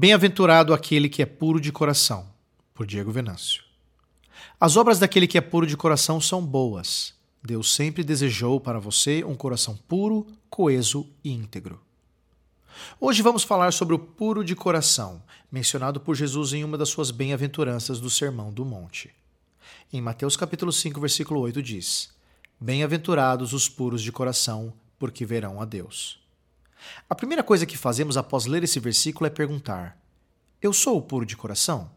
Bem-aventurado aquele que é puro de coração, por Diego Venâncio. As obras daquele que é puro de coração são boas. Deus sempre desejou para você um coração puro, coeso e íntegro. Hoje vamos falar sobre o puro de coração, mencionado por Jesus em uma das suas bem-aventuranças do Sermão do Monte. Em Mateus capítulo 5, versículo 8 diz: Bem-aventurados os puros de coração, porque verão a Deus. A primeira coisa que fazemos após ler esse versículo é perguntar: Eu sou o puro de coração?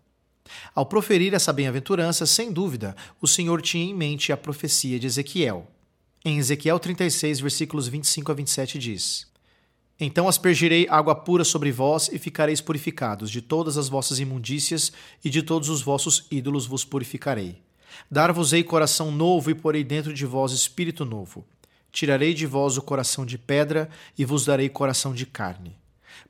Ao proferir essa bem-aventurança, sem dúvida, o Senhor tinha em mente a profecia de Ezequiel. Em Ezequiel 36, versículos 25 a 27 diz: Então aspergirei água pura sobre vós e ficareis purificados, de todas as vossas imundícias e de todos os vossos ídolos vos purificarei. Dar-vos-ei coração novo e porei dentro de vós espírito novo. Tirarei de vós o coração de pedra e vos darei coração de carne.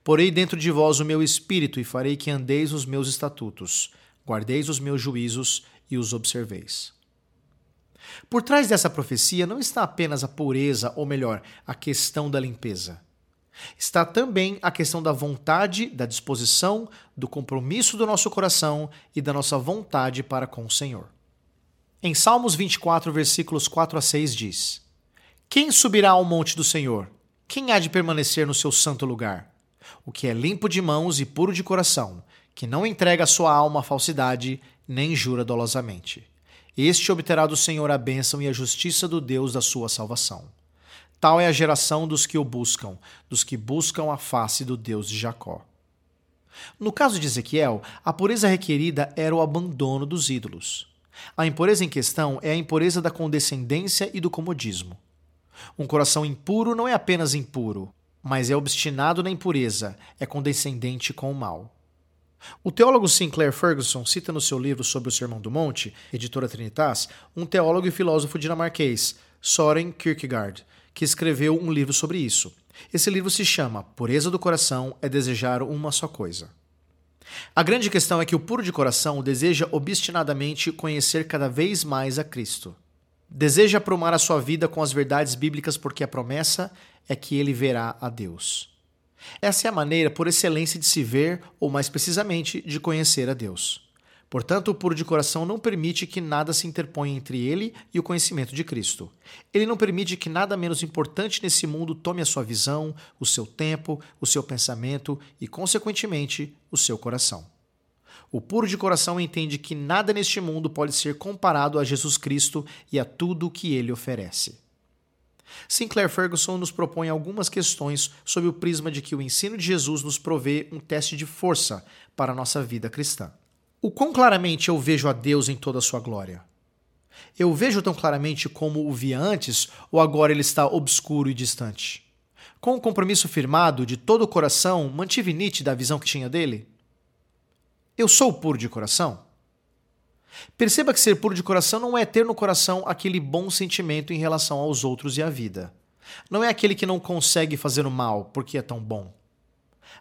Porei dentro de vós o meu espírito e farei que andeis os meus estatutos, guardeis os meus juízos e os observeis. Por trás dessa profecia não está apenas a pureza, ou melhor, a questão da limpeza. Está também a questão da vontade, da disposição, do compromisso do nosso coração e da nossa vontade para com o Senhor. Em Salmos 24, versículos 4 a 6 diz: quem subirá ao monte do Senhor? Quem há de permanecer no seu santo lugar? O que é limpo de mãos e puro de coração, que não entrega a sua alma à falsidade, nem jura dolosamente. Este obterá do Senhor a bênção e a justiça do Deus da sua salvação. Tal é a geração dos que o buscam, dos que buscam a face do Deus de Jacó. No caso de Ezequiel, a pureza requerida era o abandono dos ídolos. A impureza em questão é a impureza da condescendência e do comodismo. Um coração impuro não é apenas impuro, mas é obstinado na impureza, é condescendente com o mal. O teólogo Sinclair Ferguson cita no seu livro sobre o Sermão do Monte, editora Trinitas, um teólogo e filósofo dinamarquês, Soren Kierkegaard, que escreveu um livro sobre isso. Esse livro se chama Pureza do Coração é Desejar uma Só Coisa. A grande questão é que o puro de coração deseja obstinadamente conhecer cada vez mais a Cristo. Deseja aprumar a sua vida com as verdades bíblicas porque a promessa é que ele verá a Deus. Essa é a maneira por excelência de se ver, ou mais precisamente, de conhecer a Deus. Portanto, o puro de coração não permite que nada se interponha entre ele e o conhecimento de Cristo. Ele não permite que nada menos importante nesse mundo tome a sua visão, o seu tempo, o seu pensamento e, consequentemente, o seu coração. O puro de coração entende que nada neste mundo pode ser comparado a Jesus Cristo e a tudo o que ele oferece. Sinclair Ferguson nos propõe algumas questões sob o prisma de que o ensino de Jesus nos provê um teste de força para a nossa vida cristã. O quão claramente eu vejo a Deus em toda a sua glória? Eu vejo tão claramente como o via antes ou agora ele está obscuro e distante? Com o compromisso firmado de todo o coração, mantive nítida a visão que tinha dele? Eu sou puro de coração? Perceba que ser puro de coração não é ter no coração aquele bom sentimento em relação aos outros e à vida. Não é aquele que não consegue fazer o mal porque é tão bom.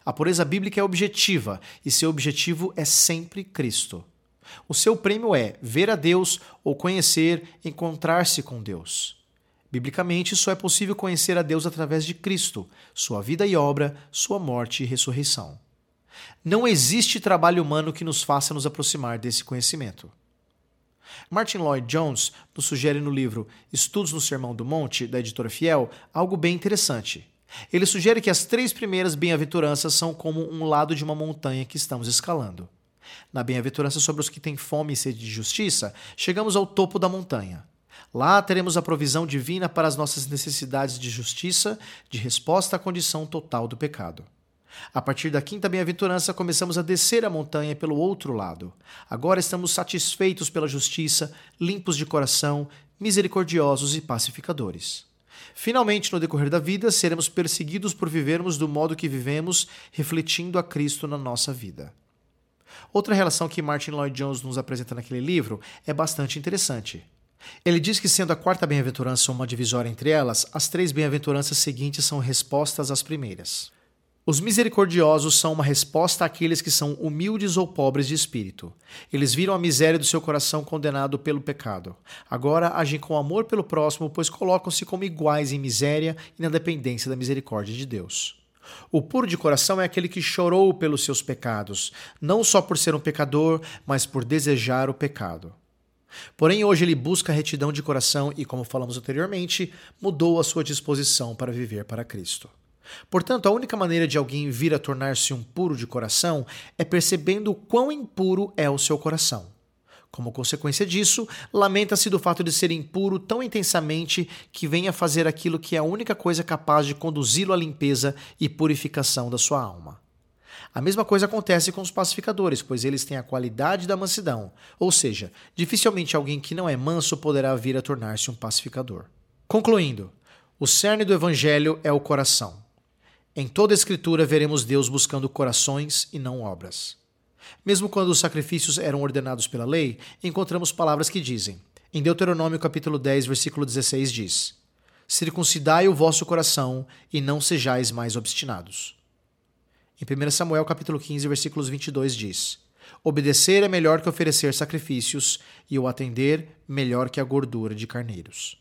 A pureza bíblica é objetiva e seu objetivo é sempre Cristo. O seu prêmio é ver a Deus ou conhecer, encontrar-se com Deus. Biblicamente, só é possível conhecer a Deus através de Cristo, sua vida e obra, sua morte e ressurreição. Não existe trabalho humano que nos faça nos aproximar desse conhecimento. Martin Lloyd Jones nos sugere no livro Estudos no Sermão do Monte, da editora Fiel, algo bem interessante. Ele sugere que as três primeiras bem-aventuranças são como um lado de uma montanha que estamos escalando. Na bem-aventurança sobre os que têm fome e sede de justiça, chegamos ao topo da montanha. Lá teremos a provisão divina para as nossas necessidades de justiça, de resposta à condição total do pecado. A partir da quinta bem-aventurança, começamos a descer a montanha pelo outro lado. Agora estamos satisfeitos pela justiça, limpos de coração, misericordiosos e pacificadores. Finalmente, no decorrer da vida, seremos perseguidos por vivermos do modo que vivemos, refletindo a Cristo na nossa vida. Outra relação que Martin Lloyd Jones nos apresenta naquele livro é bastante interessante. Ele diz que, sendo a quarta bem-aventurança uma divisória entre elas, as três bem-aventuranças seguintes são respostas às primeiras. Os misericordiosos são uma resposta àqueles que são humildes ou pobres de espírito. Eles viram a miséria do seu coração condenado pelo pecado. Agora agem com amor pelo próximo, pois colocam-se como iguais em miséria e na dependência da misericórdia de Deus. O puro de coração é aquele que chorou pelos seus pecados, não só por ser um pecador, mas por desejar o pecado. Porém, hoje ele busca retidão de coração e, como falamos anteriormente, mudou a sua disposição para viver para Cristo. Portanto, a única maneira de alguém vir a tornar-se um puro de coração é percebendo quão impuro é o seu coração. Como consequência disso, lamenta-se do fato de ser impuro tão intensamente que venha fazer aquilo que é a única coisa capaz de conduzi-lo à limpeza e purificação da sua alma. A mesma coisa acontece com os pacificadores, pois eles têm a qualidade da mansidão, ou seja, dificilmente alguém que não é manso poderá vir a tornar-se um pacificador. Concluindo, o cerne do evangelho é o coração. Em toda a Escritura veremos Deus buscando corações e não obras. Mesmo quando os sacrifícios eram ordenados pela lei, encontramos palavras que dizem. Em Deuteronômio capítulo 10, versículo 16 diz: Circuncidai o vosso coração e não sejais mais obstinados. Em 1 Samuel capítulo 15, versículos 22 diz: Obedecer é melhor que oferecer sacrifícios, e o atender melhor que a gordura de carneiros.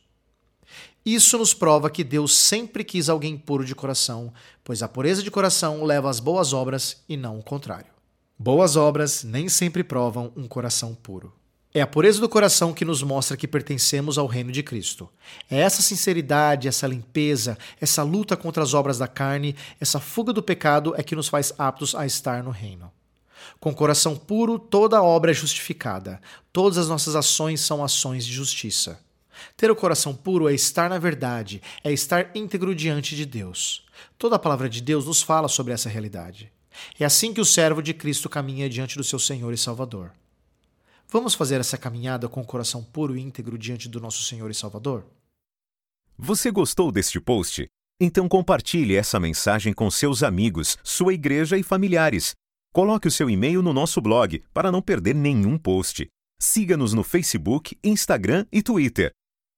Isso nos prova que Deus sempre quis alguém puro de coração, pois a pureza de coração leva às boas obras e não o contrário. Boas obras nem sempre provam um coração puro. É a pureza do coração que nos mostra que pertencemos ao reino de Cristo. É essa sinceridade, essa limpeza, essa luta contra as obras da carne, essa fuga do pecado é que nos faz aptos a estar no reino. Com coração puro, toda obra é justificada. Todas as nossas ações são ações de justiça. Ter o coração puro é estar na verdade, é estar íntegro diante de Deus. Toda a palavra de Deus nos fala sobre essa realidade. É assim que o servo de Cristo caminha diante do seu Senhor e Salvador. Vamos fazer essa caminhada com o coração puro e íntegro diante do nosso Senhor e Salvador? Você gostou deste post? Então compartilhe essa mensagem com seus amigos, sua igreja e familiares. Coloque o seu e-mail no nosso blog para não perder nenhum post. Siga-nos no Facebook, Instagram e Twitter.